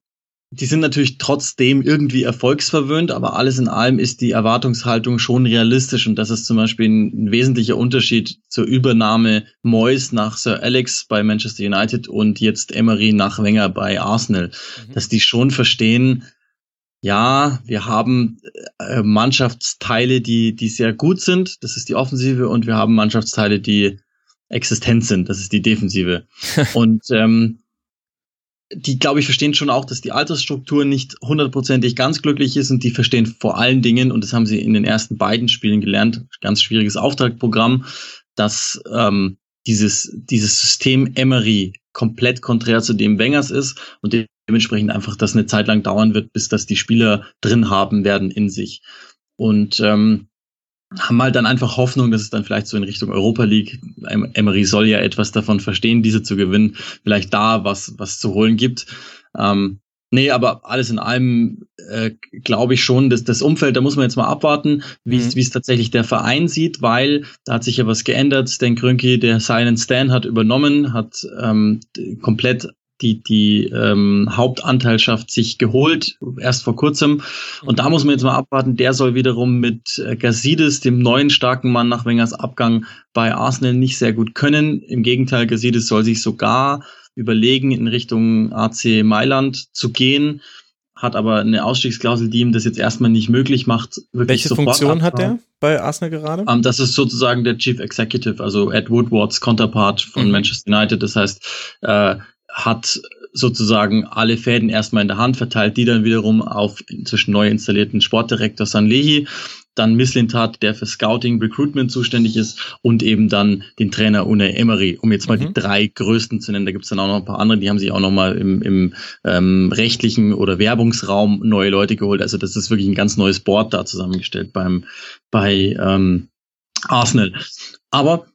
die sind natürlich trotzdem irgendwie erfolgsverwöhnt, aber alles in allem ist die Erwartungshaltung schon realistisch und das ist zum Beispiel ein, wesentlicher Unterschied zur Übernahme Moyes nach Sir Alex bei Manchester United und jetzt Emery nach Wenger bei Arsenal, mhm. dass die schon verstehen, ja, wir haben äh, Mannschaftsteile, die, die sehr gut sind, das ist die Offensive und wir haben Mannschaftsteile, die existent sind, das ist die Defensive. [LAUGHS] und ähm, die, glaube ich, verstehen schon auch, dass die Altersstruktur nicht hundertprozentig ganz glücklich ist und die verstehen vor allen Dingen, und das haben sie in den ersten beiden Spielen gelernt, ganz schwieriges Auftragprogramm, dass ähm, dieses, dieses System Emery komplett konträr zu dem Wengers ist und dementsprechend einfach das eine Zeit lang dauern wird, bis das die Spieler drin haben werden in sich. Und ähm, haben halt dann einfach Hoffnung, dass es dann vielleicht so in Richtung Europa League, Emery soll ja etwas davon verstehen, diese zu gewinnen, vielleicht da was, was zu holen gibt. Ähm, nee, aber alles in allem äh, glaube ich schon, dass das Umfeld, da muss man jetzt mal abwarten, wie mhm. es tatsächlich der Verein sieht, weil da hat sich ja was geändert. Stan Krönke, der Silent Stan, hat übernommen, hat ähm, komplett die, die ähm, Hauptanteilschaft sich geholt, erst vor kurzem. Und da muss man jetzt mal abwarten, der soll wiederum mit äh, Gazidis, dem neuen starken Mann nach Wengers Abgang bei Arsenal, nicht sehr gut können. Im Gegenteil, Gazidis soll sich sogar überlegen, in Richtung AC Mailand zu gehen, hat aber eine Ausstiegsklausel, die ihm das jetzt erstmal nicht möglich macht. Welche Funktion hat der bei Arsenal gerade? Um, ähm, das ist sozusagen der Chief Executive, also Ed Woodwards Counterpart von mhm. Manchester United. Das heißt, äh, hat sozusagen alle Fäden erstmal in der Hand, verteilt die dann wiederum auf inzwischen neu installierten Sportdirektor Sanlehi, dann Misslintat, der für Scouting, Recruitment zuständig ist und eben dann den Trainer Une Emery, um jetzt mal mhm. die drei größten zu nennen. Da gibt's dann auch noch ein paar andere, die haben sich auch noch mal im, im ähm, rechtlichen oder Werbungsraum neue Leute geholt. Also das ist wirklich ein ganz neues Board da zusammengestellt beim bei ähm, Arsenal. Aber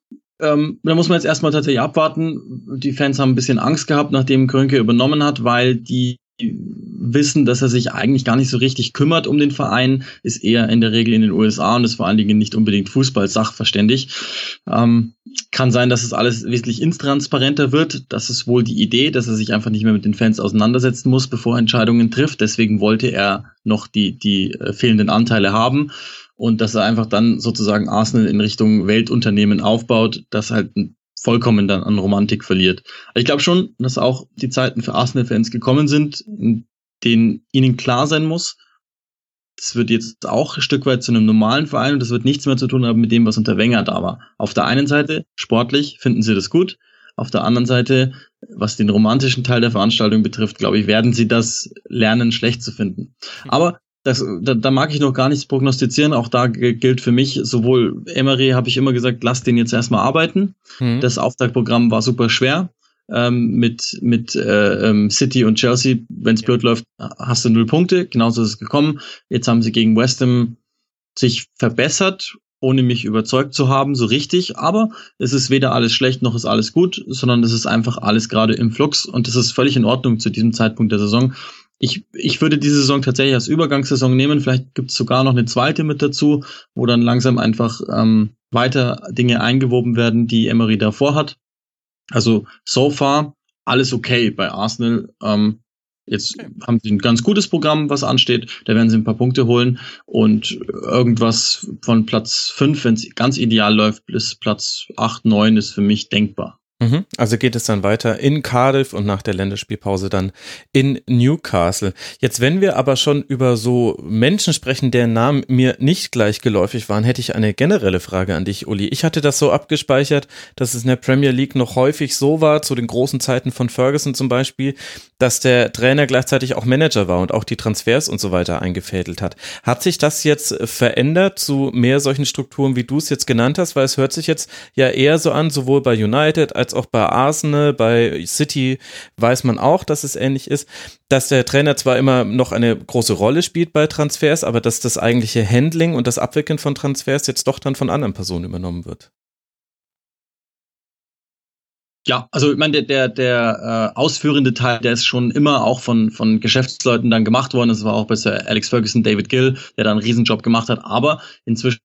ähm, da muss man jetzt erstmal tatsächlich abwarten. Die Fans haben ein bisschen Angst gehabt, nachdem Krönke übernommen hat, weil die wissen, dass er sich eigentlich gar nicht so richtig kümmert um den Verein, ist eher in der Regel in den USA und ist vor allen Dingen nicht unbedingt Fußball-Sachverständig. Ähm, kann sein, dass es alles wesentlich intransparenter wird. Das ist wohl die Idee, dass er sich einfach nicht mehr mit den Fans auseinandersetzen muss, bevor er Entscheidungen trifft. Deswegen wollte er noch die, die äh, fehlenden Anteile haben und dass er einfach dann sozusagen Arsenal in Richtung Weltunternehmen aufbaut, das halt vollkommen dann an Romantik verliert. ich glaube schon, dass auch die Zeiten für Arsenal-Fans gekommen sind, in denen ihnen klar sein muss, das wird jetzt auch ein Stück weit zu einem normalen Verein und das wird nichts mehr zu tun haben mit dem, was unter Wenger da war. Auf der einen Seite, sportlich finden sie das gut. Auf der anderen Seite, was den romantischen Teil der Veranstaltung betrifft, glaube ich, werden sie das lernen, schlecht zu finden. Aber das, da, da mag ich noch gar nichts prognostizieren. Auch da gilt für mich, sowohl Emery habe ich immer gesagt, lass den jetzt erstmal arbeiten. Mhm. Das Auftaktprogramm war super schwer. Ähm, mit mit äh, ähm, City und Chelsea, wenn es blöd läuft, hast du null Punkte. Genauso ist es gekommen. Jetzt haben sie gegen West Ham sich verbessert, ohne mich überzeugt zu haben, so richtig. Aber es ist weder alles schlecht noch ist alles gut, sondern es ist einfach alles gerade im Flux und es ist völlig in Ordnung zu diesem Zeitpunkt der Saison ich, ich würde diese Saison tatsächlich als Übergangssaison nehmen. Vielleicht gibt es sogar noch eine zweite mit dazu, wo dann langsam einfach ähm, weiter Dinge eingewoben werden, die Emery davor hat. Also so far alles okay bei Arsenal. Ähm, jetzt okay. haben sie ein ganz gutes Programm, was ansteht. Da werden sie ein paar Punkte holen und irgendwas von Platz 5, wenn es ganz ideal läuft, bis Platz 8, 9 ist für mich denkbar. Mhm. Also geht es dann weiter in Cardiff und nach der Länderspielpause dann in Newcastle. Jetzt, wenn wir aber schon über so Menschen sprechen, deren Namen mir nicht gleich geläufig waren, hätte ich eine generelle Frage an dich, Uli. Ich hatte das so abgespeichert, dass es in der Premier League noch häufig so war, zu den großen Zeiten von Ferguson zum Beispiel, dass der Trainer gleichzeitig auch Manager war und auch die Transfers und so weiter eingefädelt hat. Hat sich das jetzt verändert zu mehr solchen Strukturen, wie du es jetzt genannt hast? Weil es hört sich jetzt ja eher so an, sowohl bei United als auch bei Arsenal, bei City weiß man auch, dass es ähnlich ist, dass der Trainer zwar immer noch eine große Rolle spielt bei Transfers, aber dass das eigentliche Handling und das Abwickeln von Transfers jetzt doch dann von anderen Personen übernommen wird. Ja, also ich meine, der, der, der äh, ausführende Teil, der ist schon immer auch von, von Geschäftsleuten dann gemacht worden. Das war auch bei Sir Alex Ferguson, David Gill, der da einen Riesenjob gemacht hat. Aber inzwischen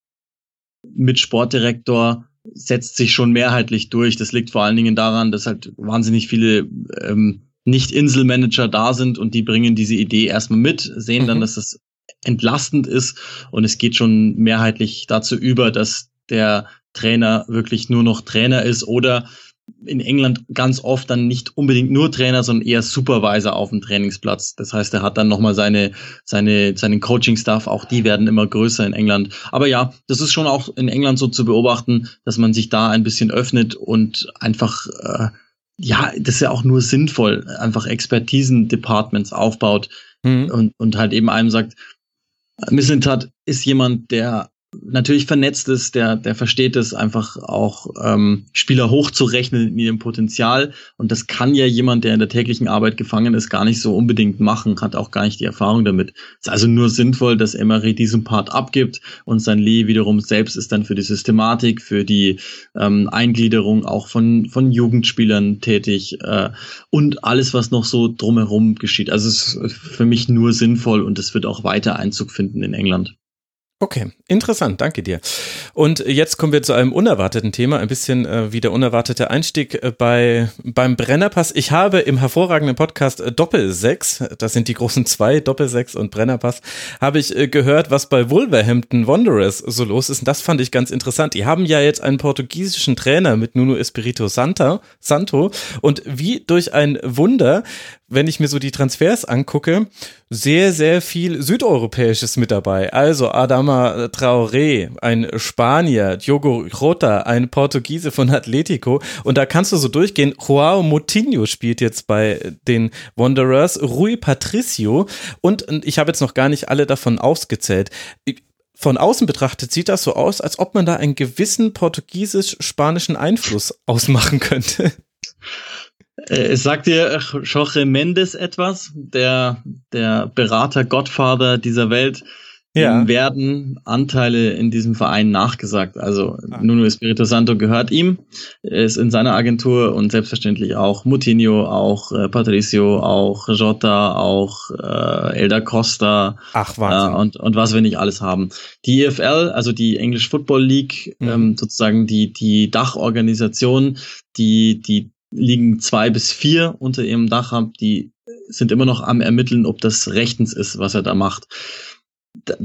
mit Sportdirektor setzt sich schon mehrheitlich durch. Das liegt vor allen Dingen daran, dass halt wahnsinnig viele ähm, Nicht-Inselmanager da sind und die bringen diese Idee erstmal mit, sehen mhm. dann, dass das entlastend ist und es geht schon mehrheitlich dazu über, dass der Trainer wirklich nur noch Trainer ist oder in England ganz oft dann nicht unbedingt nur Trainer, sondern eher Supervisor auf dem Trainingsplatz. Das heißt, er hat dann nochmal seine, seine, seinen Coaching-Staff, auch die werden immer größer in England. Aber ja, das ist schon auch in England so zu beobachten, dass man sich da ein bisschen öffnet und einfach, äh, ja, das ist ja auch nur sinnvoll, einfach Expertisen-Departments aufbaut mhm. und, und halt eben einem sagt, Mislintat ist jemand, der natürlich vernetzt ist, der, der versteht es einfach auch ähm, Spieler hochzurechnen in ihrem Potenzial. Und das kann ja jemand, der in der täglichen Arbeit gefangen ist, gar nicht so unbedingt machen, hat auch gar nicht die Erfahrung damit. Es ist also nur sinnvoll, dass Emery diesen Part abgibt und sein Lee wiederum selbst ist dann für die Systematik, für die ähm, Eingliederung auch von, von Jugendspielern tätig äh, und alles, was noch so drumherum geschieht. Also es ist für mich nur sinnvoll und es wird auch weiter Einzug finden in England. Okay, interessant, danke dir. Und jetzt kommen wir zu einem unerwarteten Thema, ein bisschen äh, wie der unerwartete Einstieg äh, bei, beim Brennerpass. Ich habe im hervorragenden Podcast äh, Doppelsechs, das sind die großen zwei, Doppelsechs und Brennerpass, habe ich äh, gehört, was bei Wolverhampton Wanderers so los ist. Und das fand ich ganz interessant. Die haben ja jetzt einen portugiesischen Trainer mit Nuno Espirito Santa, Santo und wie durch ein Wunder wenn ich mir so die Transfers angucke, sehr, sehr viel Südeuropäisches mit dabei. Also Adama Traoré, ein Spanier, Diogo Rota, ein Portugiese von Atletico. Und da kannst du so durchgehen. Joao Moutinho spielt jetzt bei den Wanderers, Rui Patricio. Und ich habe jetzt noch gar nicht alle davon ausgezählt von außen betrachtet sieht das so aus, als ob man da einen gewissen portugiesisch-spanischen Einfluss ausmachen könnte. Äh, es sagt dir Jorge Mendes etwas, der, der Berater Gottvater dieser Welt. Ja. werden Anteile in diesem Verein nachgesagt. Also ah. Nuno Espirito Santo gehört ihm, er ist in seiner Agentur und selbstverständlich auch Mutinho, auch äh, Patricio, auch Jota, auch äh, Elda Costa Ach, Wahnsinn. Äh, und, und was wir nicht alles haben. Die EFL, also die English Football League, mhm. ähm, sozusagen die, die Dachorganisation, die, die liegen zwei bis vier unter ihrem Dach haben, die sind immer noch am ermitteln, ob das rechtens ist, was er da macht.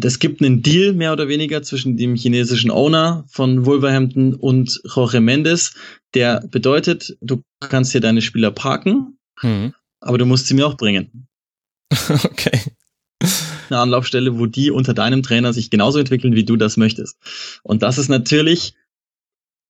Es gibt einen Deal mehr oder weniger zwischen dem chinesischen Owner von Wolverhampton und Jorge Mendes, der bedeutet, du kannst hier deine Spieler parken, mhm. aber du musst sie mir auch bringen. [LAUGHS] Okay. Eine Anlaufstelle, wo die unter deinem Trainer sich genauso entwickeln, wie du das möchtest. Und das ist natürlich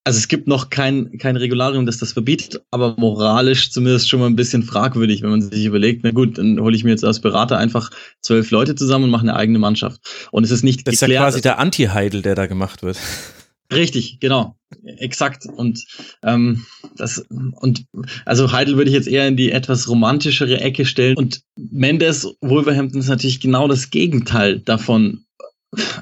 also es gibt noch kein, kein Regularium, das das verbietet, aber moralisch zumindest schon mal ein bisschen fragwürdig, wenn man sich überlegt, na gut, dann hole ich mir jetzt als Berater einfach zwölf Leute zusammen und mache eine eigene Mannschaft. Und es ist nicht Das geklärt, ist ja quasi der Anti-Heidel, der da gemacht wird. Richtig, genau. Exakt. Und ähm, das und also Heidel würde ich jetzt eher in die etwas romantischere Ecke stellen. Und Mendes Wolverhampton ist natürlich genau das Gegenteil davon.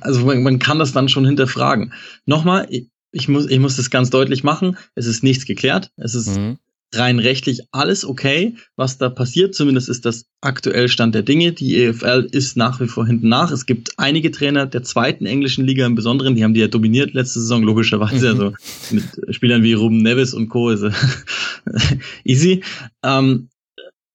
Also man, man kann das dann schon hinterfragen. Nochmal, ich muss, ich muss das ganz deutlich machen. Es ist nichts geklärt. Es ist mhm. rein rechtlich alles okay, was da passiert. Zumindest ist das aktuell Stand der Dinge. Die EFL ist nach wie vor hinten nach. Es gibt einige Trainer der zweiten englischen Liga im Besonderen, die haben die ja dominiert letzte Saison, logischerweise. Mhm. Also mit Spielern wie Ruben Neves und Co. ist [LAUGHS] easy. Ähm,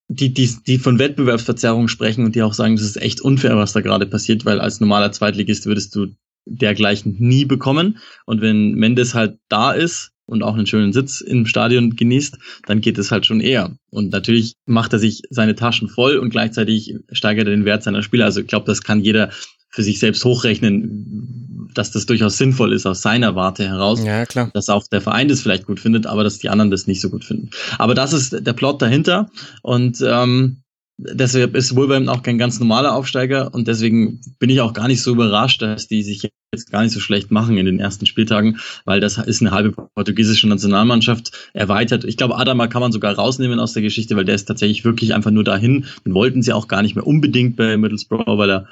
die, die, die von Wettbewerbsverzerrung sprechen und die auch sagen, das ist echt unfair, was da gerade passiert, weil als normaler Zweitligist würdest du dergleichen nie bekommen. Und wenn Mendes halt da ist, und auch einen schönen Sitz im Stadion genießt, dann geht es halt schon eher. Und natürlich macht er sich seine Taschen voll und gleichzeitig steigert er den Wert seiner Spieler. Also ich glaube, das kann jeder für sich selbst hochrechnen, dass das durchaus sinnvoll ist aus seiner Warte heraus. Ja, klar. Dass auch der Verein das vielleicht gut findet, aber dass die anderen das nicht so gut finden. Aber das ist der Plot dahinter. Und ähm, Deshalb ist Wolverhampton auch kein ganz normaler Aufsteiger und deswegen bin ich auch gar nicht so überrascht, dass die sich jetzt gar nicht so schlecht machen in den ersten Spieltagen, weil das ist eine halbe portugiesische Nationalmannschaft erweitert. Ich glaube, Adama kann man sogar rausnehmen aus der Geschichte, weil der ist tatsächlich wirklich einfach nur dahin. Den wollten sie auch gar nicht mehr unbedingt bei Middlesbrough, weil er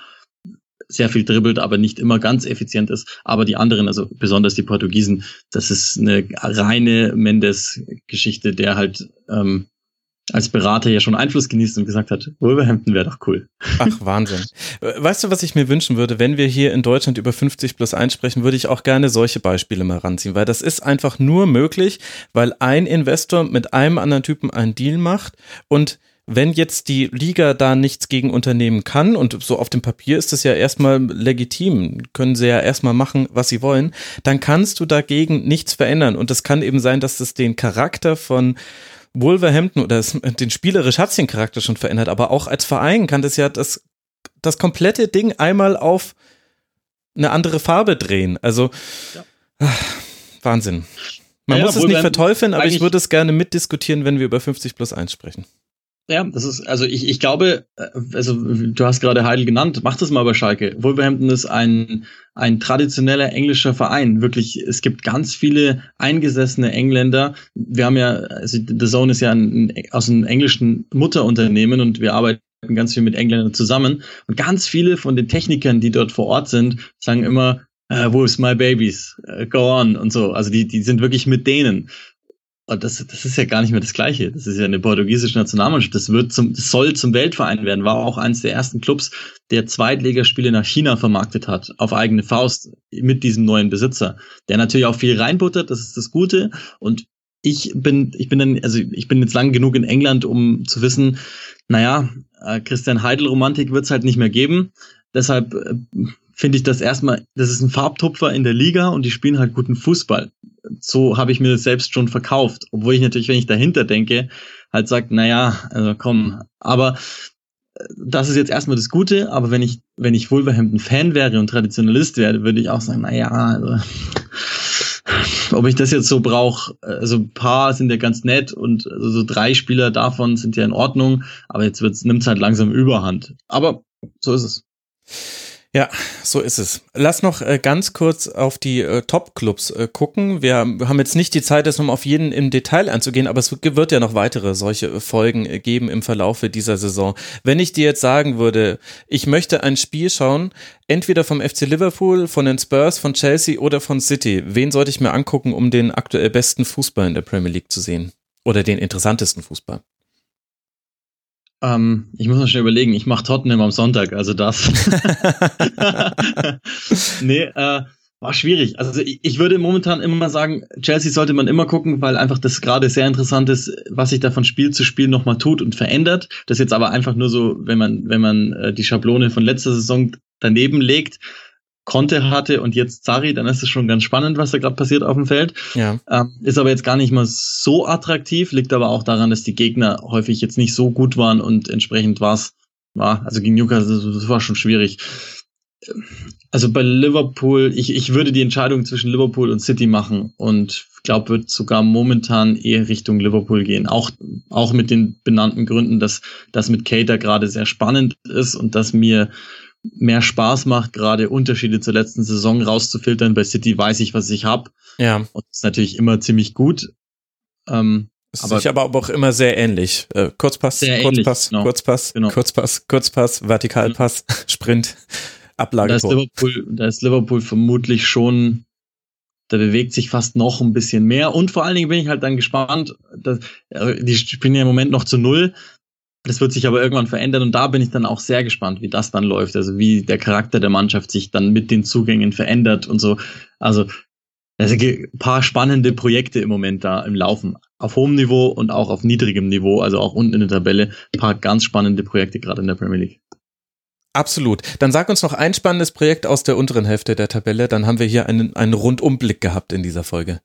sehr viel dribbelt, aber nicht immer ganz effizient ist. Aber die anderen, also besonders die Portugiesen, das ist eine reine Mendes-Geschichte, der halt ähm, als Berater ja schon Einfluss genießt und gesagt hat, Wolverhampton wäre doch cool. Ach, Wahnsinn. Weißt du, was ich mir wünschen würde, wenn wir hier in Deutschland über 50 plus 1 sprechen, würde ich auch gerne solche Beispiele mal ranziehen, weil das ist einfach nur möglich, weil ein Investor mit einem anderen Typen einen Deal macht und wenn jetzt die Liga da nichts gegen unternehmen kann, und so auf dem Papier ist das ja erstmal legitim, können sie ja erstmal machen, was sie wollen, dann kannst du dagegen nichts verändern. Und es kann eben sein, dass das den Charakter von Wolverhampton oder das, den spielerisch hat den Charakter schon verändert, aber auch als Verein kann das ja das, das komplette Ding einmal auf eine andere Farbe drehen. Also ja. ach, Wahnsinn. Man ja, muss es nicht verteufeln, aber ich würde es gerne mitdiskutieren, wenn wir über 50 plus 1 sprechen. Ja, das ist, also ich, ich glaube, äh, also du hast gerade Heidel genannt, mach das mal bei Schalke. Wolverhampton ist ein, ein traditioneller englischer Verein. Wirklich, es gibt ganz viele eingesessene Engländer. Wir haben ja, also The Zone ist ja ein, aus einem englischen Mutterunternehmen und wir arbeiten ganz viel mit Engländern zusammen. Und ganz viele von den Technikern, die dort vor Ort sind, sagen immer, uh, wo ist my babies? Uh, go on und so. Also die, die sind wirklich mit denen. Und das, das ist ja gar nicht mehr das Gleiche. Das ist ja eine portugiesische Nationalmannschaft. Das wird zum, das soll zum Weltverein werden. War auch eines der ersten Clubs, der Zweitligaspiele nach China vermarktet hat, auf eigene Faust mit diesem neuen Besitzer, der natürlich auch viel reinbuttert. Das ist das Gute. Und ich bin, ich bin dann, also ich bin jetzt lang genug in England, um zu wissen, naja, äh, Christian Heidel Romantik wird es halt nicht mehr geben. Deshalb äh, finde ich das erstmal, das ist ein Farbtupfer in der Liga und die spielen halt guten Fußball so habe ich mir das selbst schon verkauft. Obwohl ich natürlich, wenn ich dahinter denke, halt sagt, naja, also komm, aber äh, das ist jetzt erstmal das Gute, aber wenn ich, wenn ich Wolverhampton-Fan wäre und Traditionalist wäre, würde ich auch sagen, naja, also, [LAUGHS] ob ich das jetzt so brauche, also ein paar sind ja ganz nett und also so drei Spieler davon sind ja in Ordnung, aber jetzt nimmt es halt langsam Überhand. Aber so ist es. Ja, so ist es. Lass noch äh, ganz kurz auf die äh, Top-Clubs äh, gucken. Wir haben jetzt nicht die Zeit, das nochmal auf jeden im Detail anzugehen, aber es wird ja noch weitere solche Folgen geben im Verlaufe dieser Saison. Wenn ich dir jetzt sagen würde, ich möchte ein Spiel schauen, entweder vom FC Liverpool, von den Spurs, von Chelsea oder von City, wen sollte ich mir angucken, um den aktuell besten Fußball in der Premier League zu sehen? Oder den interessantesten Fußball? Ähm, ich muss mal schnell überlegen, ich mache Tottenham am Sonntag, also das. [LAUGHS] [LAUGHS] nee, äh, war schwierig. Also ich, ich würde momentan immer sagen, Chelsea sollte man immer gucken, weil einfach das gerade sehr interessant ist, was sich da von Spiel zu Spiel nochmal tut und verändert. Das jetzt aber einfach nur so, wenn man, wenn man äh, die Schablone von letzter Saison daneben legt, Conte hatte und jetzt Zari, dann ist es schon ganz spannend, was da gerade passiert auf dem Feld. Ja. Ähm, ist aber jetzt gar nicht mal so attraktiv, liegt aber auch daran, dass die Gegner häufig jetzt nicht so gut waren und entsprechend war es, war, also gegen Newcastle, das war schon schwierig. Also bei Liverpool, ich, ich würde die Entscheidung zwischen Liverpool und City machen und glaube, wird sogar momentan eher Richtung Liverpool gehen. Auch, auch mit den benannten Gründen, dass das mit Cater gerade sehr spannend ist und dass mir mehr Spaß macht, gerade Unterschiede zur letzten Saison rauszufiltern. Bei City weiß ich, was ich habe. Ja. Und das ist natürlich immer ziemlich gut. Ähm, ist aber, sich aber auch immer sehr ähnlich. Äh, Kurzpass, sehr Kurzpass, ähnlich, genau. Kurzpass, genau. Kurzpass, Kurzpass, Vertikalpass, mhm. [LAUGHS] Sprint, Ablage. Da ist, Liverpool, da ist Liverpool vermutlich schon da bewegt sich fast noch ein bisschen mehr. Und vor allen Dingen bin ich halt dann gespannt, dass, äh, die spielen ja im Moment noch zu null. Das wird sich aber irgendwann verändern und da bin ich dann auch sehr gespannt, wie das dann läuft. Also wie der Charakter der Mannschaft sich dann mit den Zugängen verändert und so. Also es gibt ein paar spannende Projekte im Moment da im Laufen. Auf hohem Niveau und auch auf niedrigem Niveau, also auch unten in der Tabelle. Ein paar ganz spannende Projekte gerade in der Premier League. Absolut. Dann sag uns noch ein spannendes Projekt aus der unteren Hälfte der Tabelle. Dann haben wir hier einen, einen Rundumblick gehabt in dieser Folge.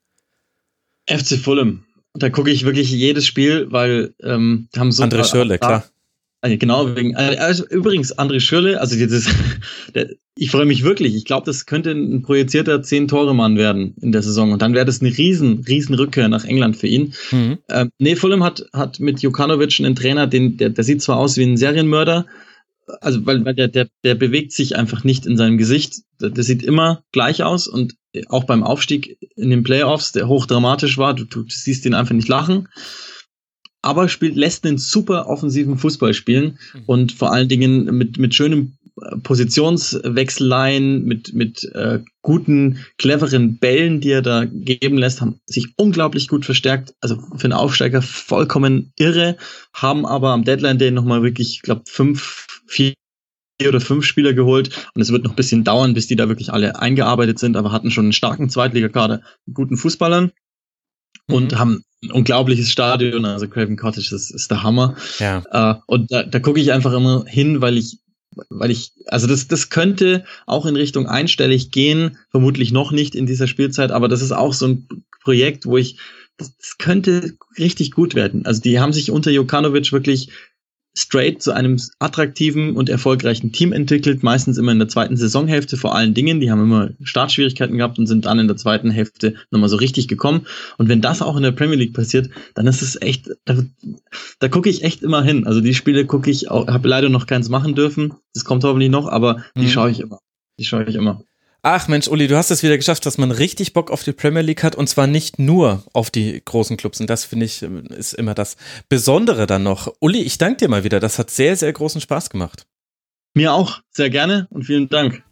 FC Fulham. Da gucke ich wirklich jedes Spiel, weil ähm, haben so. André Schürle, klar. Also genau, wegen, also übrigens, André Schürle, also dieses, [LAUGHS] der, ich freue mich wirklich. Ich glaube, das könnte ein projizierter Zehn-Tore-Mann werden in der Saison. Und dann wäre das eine riesen, riesen Rückkehr nach England für ihn. Mhm. Ähm, nee, Fulham hat, hat mit Jokanovic einen Trainer, den, der, der sieht zwar aus wie ein Serienmörder, also weil, weil der, der, der bewegt sich einfach nicht in seinem Gesicht. Der sieht immer gleich aus und auch beim Aufstieg in den Playoffs, der hochdramatisch war, du, du siehst ihn einfach nicht lachen. Aber spielt, lässt einen super offensiven Fußball spielen mhm. und vor allen Dingen mit, mit schönem Positionswechseleien, mit, mit äh, guten, cleveren Bällen, die er da geben lässt, haben sich unglaublich gut verstärkt. Also für einen Aufsteiger vollkommen irre, haben aber am Deadline Day nochmal wirklich, ich glaube, fünf, vier oder fünf Spieler geholt und es wird noch ein bisschen dauern, bis die da wirklich alle eingearbeitet sind, aber hatten schon einen starken Zweitligakader mit guten Fußballern und mhm. haben ein unglaubliches Stadion, also Craven Cottage ist, ist der Hammer. Ja. Uh, und da, da gucke ich einfach immer hin, weil ich weil ich, also das, das könnte auch in Richtung einstellig gehen, vermutlich noch nicht in dieser Spielzeit, aber das ist auch so ein Projekt, wo ich, das, das könnte richtig gut werden. Also die haben sich unter Jokanovic wirklich straight zu einem attraktiven und erfolgreichen Team entwickelt, meistens immer in der zweiten Saisonhälfte vor allen Dingen. Die haben immer Startschwierigkeiten gehabt und sind dann in der zweiten Hälfte nochmal so richtig gekommen. Und wenn das auch in der Premier League passiert, dann ist es echt, da, da gucke ich echt immer hin. Also die Spiele gucke ich, habe leider noch keins machen dürfen. Das kommt hoffentlich noch, aber die mhm. schaue ich immer. Die schaue ich immer. Ach Mensch, Uli, du hast es wieder geschafft, dass man richtig Bock auf die Premier League hat und zwar nicht nur auf die großen Clubs. Und das finde ich ist immer das Besondere dann noch. Uli, ich danke dir mal wieder. Das hat sehr, sehr großen Spaß gemacht. Mir auch, sehr gerne und vielen Dank.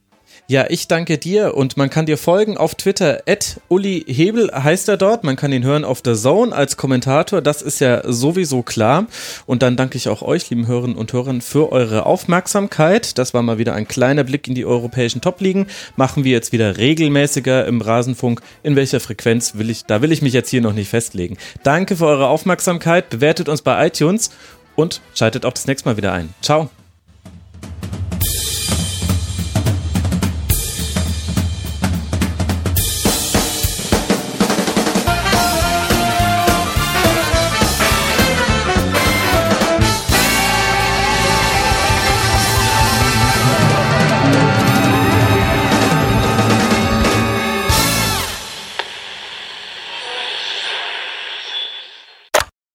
Ja, ich danke dir und man kann dir folgen auf Twitter. Uli Hebel heißt er dort. Man kann ihn hören auf der Zone als Kommentator. Das ist ja sowieso klar. Und dann danke ich auch euch, lieben Hörerinnen und Hörern, für eure Aufmerksamkeit. Das war mal wieder ein kleiner Blick in die europäischen Top-Ligen. Machen wir jetzt wieder regelmäßiger im Rasenfunk. In welcher Frequenz will ich, da will ich mich jetzt hier noch nicht festlegen. Danke für eure Aufmerksamkeit. Bewertet uns bei iTunes und schaltet auch das nächste Mal wieder ein. Ciao.